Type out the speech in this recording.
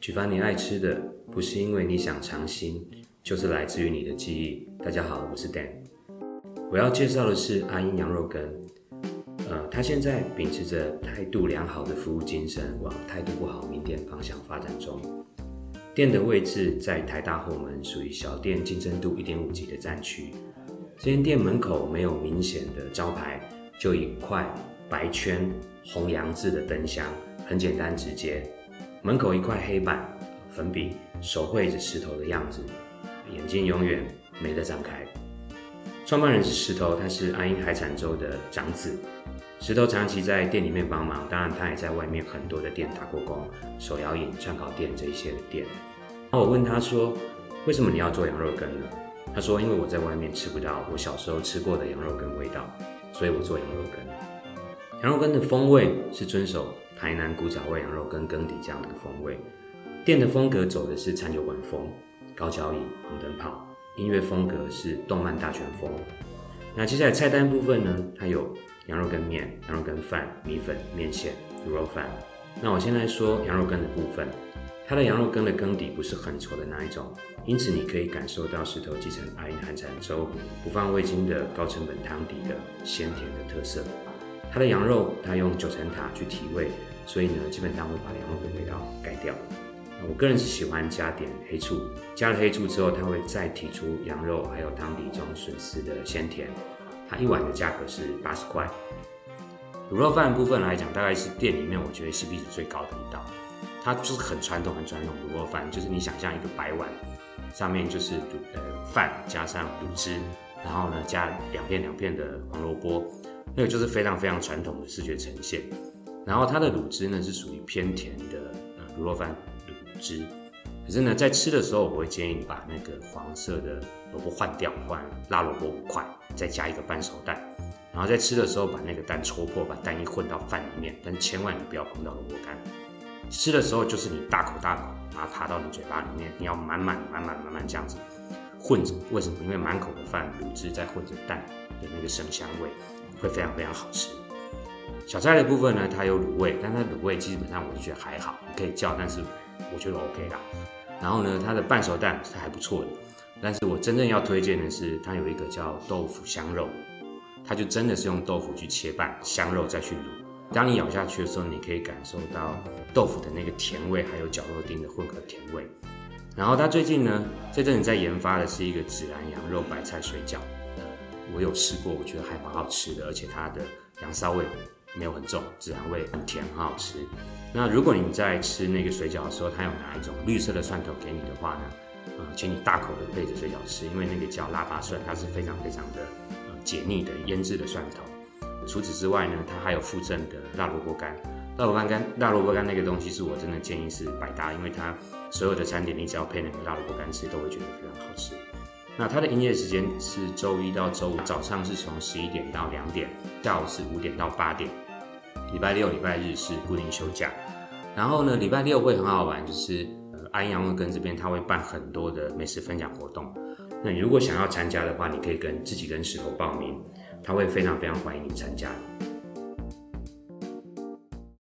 举凡你爱吃的，不是因为你想尝新，就是来自于你的记忆。大家好，我是 Dan，我要介绍的是阿英羊肉羹。呃，他现在秉持着态度良好的服务精神，往态度不好名店方向发展中。店的位置在台大后门，属于小店竞争度一点五级的战区。这间店门口没有明显的招牌，就一块白圈红洋字的灯箱，很简单直接。门口一块黑板，粉笔手绘着石头的样子，眼睛永远没得张开。创办人是石头，他是阿英海产粥的长子。石头长期在店里面帮忙，当然他也在外面很多的店打过工，手摇饮、串烤店这一些的店。然后我问他说：“为什么你要做羊肉羹呢？”他说：“因为我在外面吃不到我小时候吃过的羊肉羹味道，所以我做羊肉羹。羊肉羹的风味是遵守。”台南古早味羊肉羹羹底这样的风味，店的风格走的是餐酒馆风，高脚椅、红灯泡，音乐风格是动漫大全风。那接下来菜单部分呢？它有羊肉羹面、羊肉羹饭、米粉、面线、卤肉饭。那我先来说羊肉羹的部分，它的羊肉羹的羹底不是很稠的那一种，因此你可以感受到石头继承阿英海产粥不放味精的高成本汤底的鲜甜的特色。它的羊肉，它用九层塔去提味，所以呢，基本上会把羊肉的味道改掉。我个人是喜欢加点黑醋，加了黑醋之后，它会再提出羊肉还有汤底中笋丝的鲜甜。它一碗的价格是八十块。卤肉饭部分来讲，大概是店里面我觉得 CP 值最高的一道。它就是很传统、很传统卤肉饭，就是你想象一个白碗，上面就是呃饭加上卤汁，然后呢加两片两片的黄萝卜。那个就是非常非常传统的视觉呈现，然后它的卤汁呢是属于偏甜的呃卤肉饭卤汁，可是呢在吃的时候我会建议你把那个黄色的萝卜换掉，换辣萝卜五块，再加一个半熟蛋，然后在吃的时候把那个蛋戳破，把蛋液混到饭里面，但千万你不要碰到萝卜干。吃的时候就是你大口大口把它爬到你嘴巴里面，你要满满满满满满这样子混着，为什么？因为满口的饭卤汁在混着蛋的那个生香味。会非常非常好吃。小菜的部分呢，它有卤味，但它卤味基本上我就觉得还好，你可以叫，但是我觉得 OK 啦。然后呢，它的半熟蛋是还不错的。但是我真正要推荐的是，它有一个叫豆腐香肉，它就真的是用豆腐去切半香肉再去卤。当你咬下去的时候，你可以感受到豆腐的那个甜味，还有绞肉丁的混合甜味。然后他最近呢，这阵子在研发的是一个孜然羊肉白菜水饺。我有吃过，我觉得还蛮好吃的，而且它的羊骚味没有很重，孜然味很甜，很好吃。那如果你在吃那个水饺的时候，他有拿一种绿色的蒜头给你的话呢，呃，请你大口的配着水饺吃，因为那个叫腊八蒜，它是非常非常的呃解腻的腌制的蒜头。除此之外呢，它还有附赠的辣萝卜干，辣萝卜干，辣萝卜干那个东西是我真的建议是百搭，因为它所有的餐点你只要配那个辣萝卜干吃，都会觉得非常好吃。那它的营业时间是周一到周五，早上是从十一点到两点，下午是五点到八点，礼拜六、礼拜日是固定休假。然后呢，礼拜六会很好玩，就是呃，阿英羊肉羹这边他会办很多的美食分享活动。那你如果想要参加的话，你可以跟自己跟石头报名，他会非常非常欢迎你参加。